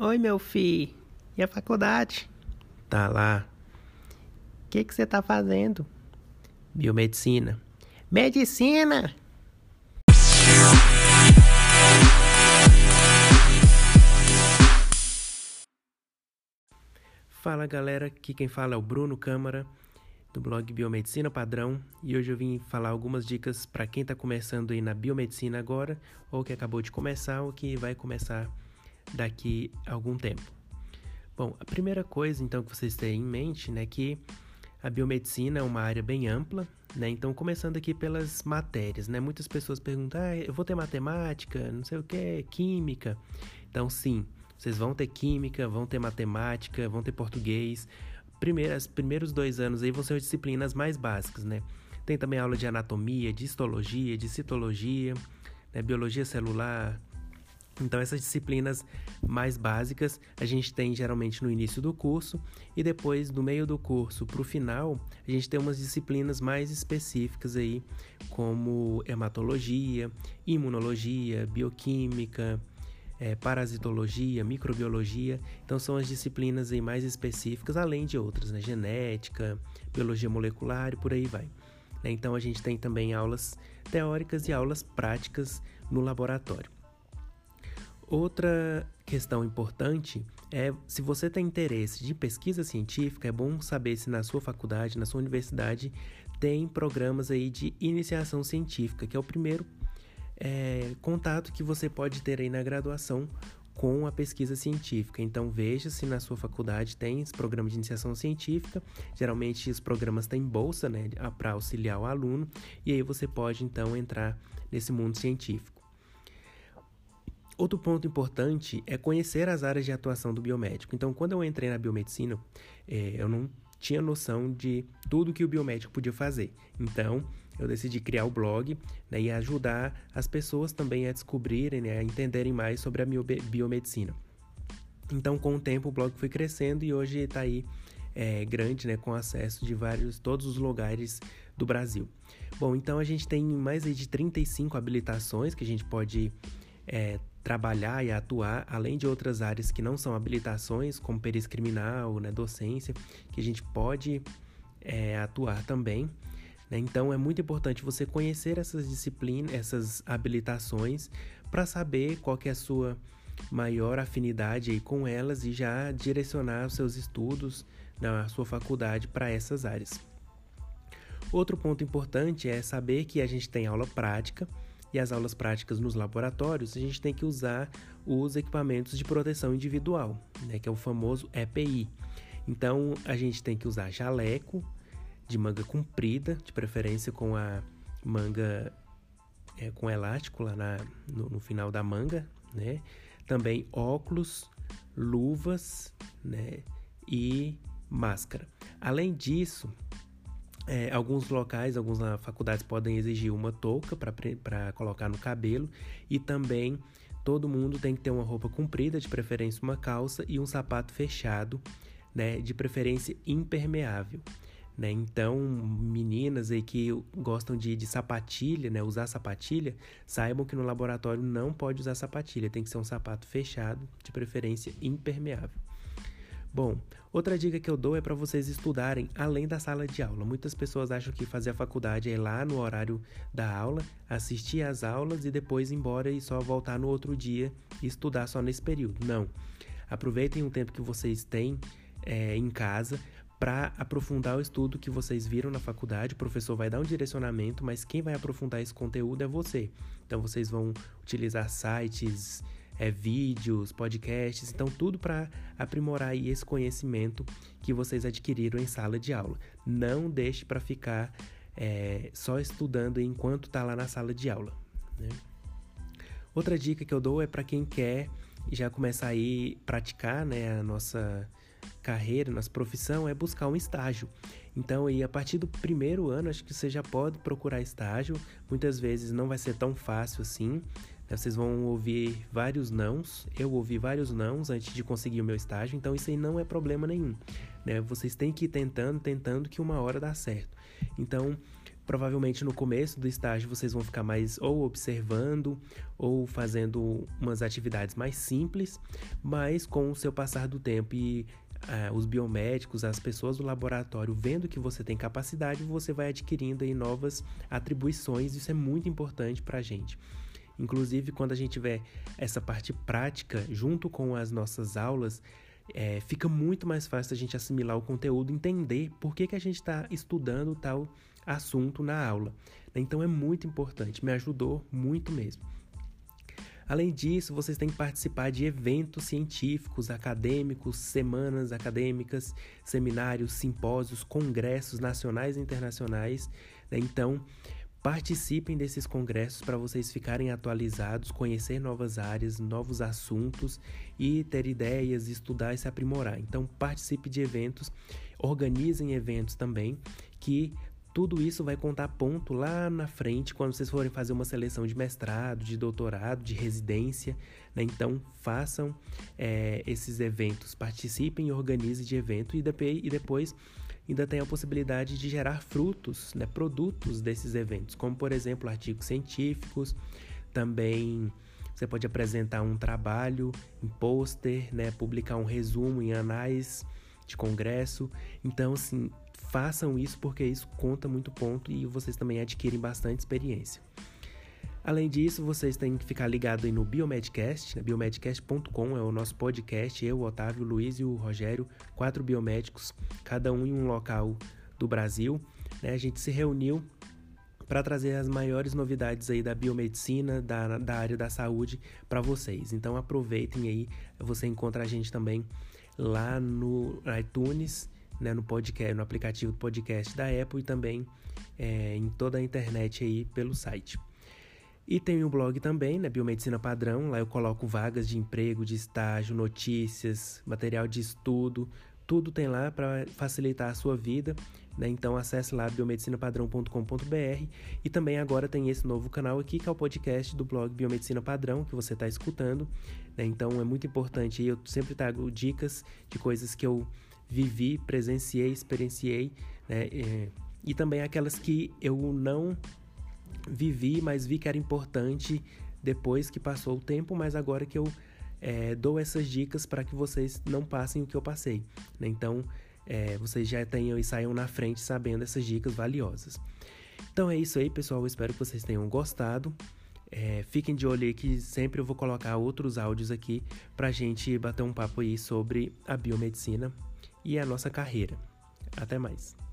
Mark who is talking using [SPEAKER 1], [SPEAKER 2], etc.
[SPEAKER 1] Oi, meu filho. E a faculdade?
[SPEAKER 2] Tá lá.
[SPEAKER 1] O que que você tá fazendo?
[SPEAKER 2] Biomedicina.
[SPEAKER 1] Medicina!
[SPEAKER 2] Fala galera, aqui quem fala é o Bruno Câmara, do blog Biomedicina Padrão, e hoje eu vim falar algumas dicas para quem está começando aí na biomedicina agora, ou que acabou de começar, ou que vai começar daqui a algum tempo. Bom, a primeira coisa então que vocês têm em mente, né, que a biomedicina é uma área bem ampla, né? Então, começando aqui pelas matérias, né? Muitas pessoas perguntam: ah, eu vou ter matemática, não sei o que, química. Então, sim, vocês vão ter química, vão ter matemática, vão ter português. Primeiras, primeiros dois anos aí vão ser as disciplinas mais básicas, né? Tem também aula de anatomia, de histologia, de citologia, né? biologia celular. Então, essas disciplinas mais básicas a gente tem geralmente no início do curso e depois, do meio do curso para o final, a gente tem umas disciplinas mais específicas aí, como hematologia, imunologia, bioquímica, é, parasitologia, microbiologia. Então são as disciplinas aí mais específicas, além de outras, né? Genética, biologia molecular e por aí vai. Né? Então a gente tem também aulas teóricas e aulas práticas no laboratório. Outra questão importante é se você tem interesse de pesquisa científica, é bom saber se na sua faculdade, na sua universidade, tem programas aí de iniciação científica, que é o primeiro é, contato que você pode ter aí na graduação com a pesquisa científica. Então veja se na sua faculdade tem esse programa de iniciação científica. Geralmente os programas têm bolsa, né, para auxiliar o aluno, e aí você pode então entrar nesse mundo científico. Outro ponto importante é conhecer as áreas de atuação do biomédico. Então, quando eu entrei na biomedicina, é, eu não tinha noção de tudo que o biomédico podia fazer. Então, eu decidi criar o blog né, e ajudar as pessoas também a descobrirem, né, a entenderem mais sobre a biomedicina. Então, com o tempo, o blog foi crescendo e hoje está aí é, grande, né, com acesso de vários, todos os lugares do Brasil. Bom, então a gente tem mais de 35 habilitações que a gente pode é, trabalhar e atuar, além de outras áreas que não são habilitações, como perícia criminal, né, docência, que a gente pode é, atuar também. Né? Então é muito importante você conhecer essas disciplinas, essas habilitações, para saber qual é a sua maior afinidade com elas e já direcionar os seus estudos na sua faculdade para essas áreas. Outro ponto importante é saber que a gente tem aula prática e as aulas práticas nos laboratórios, a gente tem que usar os equipamentos de proteção individual, né, que é o famoso EPI. Então, a gente tem que usar jaleco de manga comprida, de preferência com a manga é, com elástico lá na, no, no final da manga, né? Também óculos, luvas, né? E máscara. Além disso, é, alguns locais, algumas faculdades podem exigir uma touca para colocar no cabelo e também todo mundo tem que ter uma roupa comprida, de preferência uma calça e um sapato fechado, né, de preferência impermeável. Né? Então, meninas aí que gostam de, de sapatilha, né, usar sapatilha, saibam que no laboratório não pode usar sapatilha, tem que ser um sapato fechado, de preferência impermeável. Bom, outra dica que eu dou é para vocês estudarem além da sala de aula. Muitas pessoas acham que fazer a faculdade é ir lá no horário da aula, assistir às aulas e depois ir embora e só voltar no outro dia e estudar só nesse período. Não. Aproveitem o tempo que vocês têm é, em casa para aprofundar o estudo que vocês viram na faculdade. O professor vai dar um direcionamento, mas quem vai aprofundar esse conteúdo é você. Então vocês vão utilizar sites é, vídeos, podcasts, então tudo para aprimorar esse conhecimento que vocês adquiriram em sala de aula. Não deixe para ficar é, só estudando enquanto está lá na sala de aula. Né? Outra dica que eu dou é para quem quer já começar a ir praticar né, a nossa carreira, nossa profissão, é buscar um estágio. Então, aí, a partir do primeiro ano, acho que você já pode procurar estágio. Muitas vezes não vai ser tão fácil assim, né? Vocês vão ouvir vários nãos. Eu ouvi vários nãos antes de conseguir o meu estágio, então isso aí não é problema nenhum. Né? Vocês têm que ir tentando, tentando que uma hora dá certo. Então, Provavelmente no começo do estágio vocês vão ficar mais ou observando ou fazendo umas atividades mais simples, mas com o seu passar do tempo e uh, os biomédicos, as pessoas do laboratório vendo que você tem capacidade, você vai adquirindo aí novas atribuições. Isso é muito importante para a gente. Inclusive, quando a gente tiver essa parte prática junto com as nossas aulas, é, fica muito mais fácil a gente assimilar o conteúdo, entender por que, que a gente está estudando tal assunto na aula. Então é muito importante, me ajudou muito mesmo. Além disso, vocês têm que participar de eventos científicos, acadêmicos, semanas acadêmicas, seminários, simpósios, congressos nacionais e internacionais. Né? Então, Participem desses congressos para vocês ficarem atualizados, conhecer novas áreas, novos assuntos e ter ideias, estudar e se aprimorar. Então, participe de eventos, organizem eventos também, que tudo isso vai contar ponto lá na frente quando vocês forem fazer uma seleção de mestrado, de doutorado, de residência. Né? Então, façam é, esses eventos, participem e organizem de evento e, e depois ainda tem a possibilidade de gerar frutos, né, produtos desses eventos, como por exemplo artigos científicos, também você pode apresentar um trabalho em pôster, né, publicar um resumo em anais de congresso. Então, assim, façam isso porque isso conta muito ponto e vocês também adquirem bastante experiência. Além disso, vocês têm que ficar ligados aí no Biomedcast, né? biomedcast.com é o nosso podcast, eu, o Otávio, o Luiz e o Rogério, quatro biomédicos, cada um em um local do Brasil. Né? A gente se reuniu para trazer as maiores novidades aí da biomedicina, da, da área da saúde para vocês. Então aproveitem aí, você encontra a gente também lá no iTunes, né, no podcast, no aplicativo do podcast da Apple e também é, em toda a internet aí pelo site. E tem o blog também, né, Biomedicina Padrão. Lá eu coloco vagas de emprego, de estágio, notícias, material de estudo, tudo tem lá para facilitar a sua vida. Né? Então acesse lá biomedicinapadrão.com.br e também agora tem esse novo canal aqui que é o podcast do blog Biomedicina Padrão que você está escutando. Né? Então é muito importante. Eu sempre trago dicas de coisas que eu vivi, presenciei, experienciei, né? É, e também aquelas que eu não vivi, mas vi que era importante depois que passou o tempo, mas agora que eu é, dou essas dicas para que vocês não passem o que eu passei. Né? Então, é, vocês já tenham e saiam na frente sabendo essas dicas valiosas. Então é isso aí, pessoal. Eu espero que vocês tenham gostado. É, fiquem de olho aí que sempre eu vou colocar outros áudios aqui para a gente bater um papo aí sobre a biomedicina e a nossa carreira. Até mais.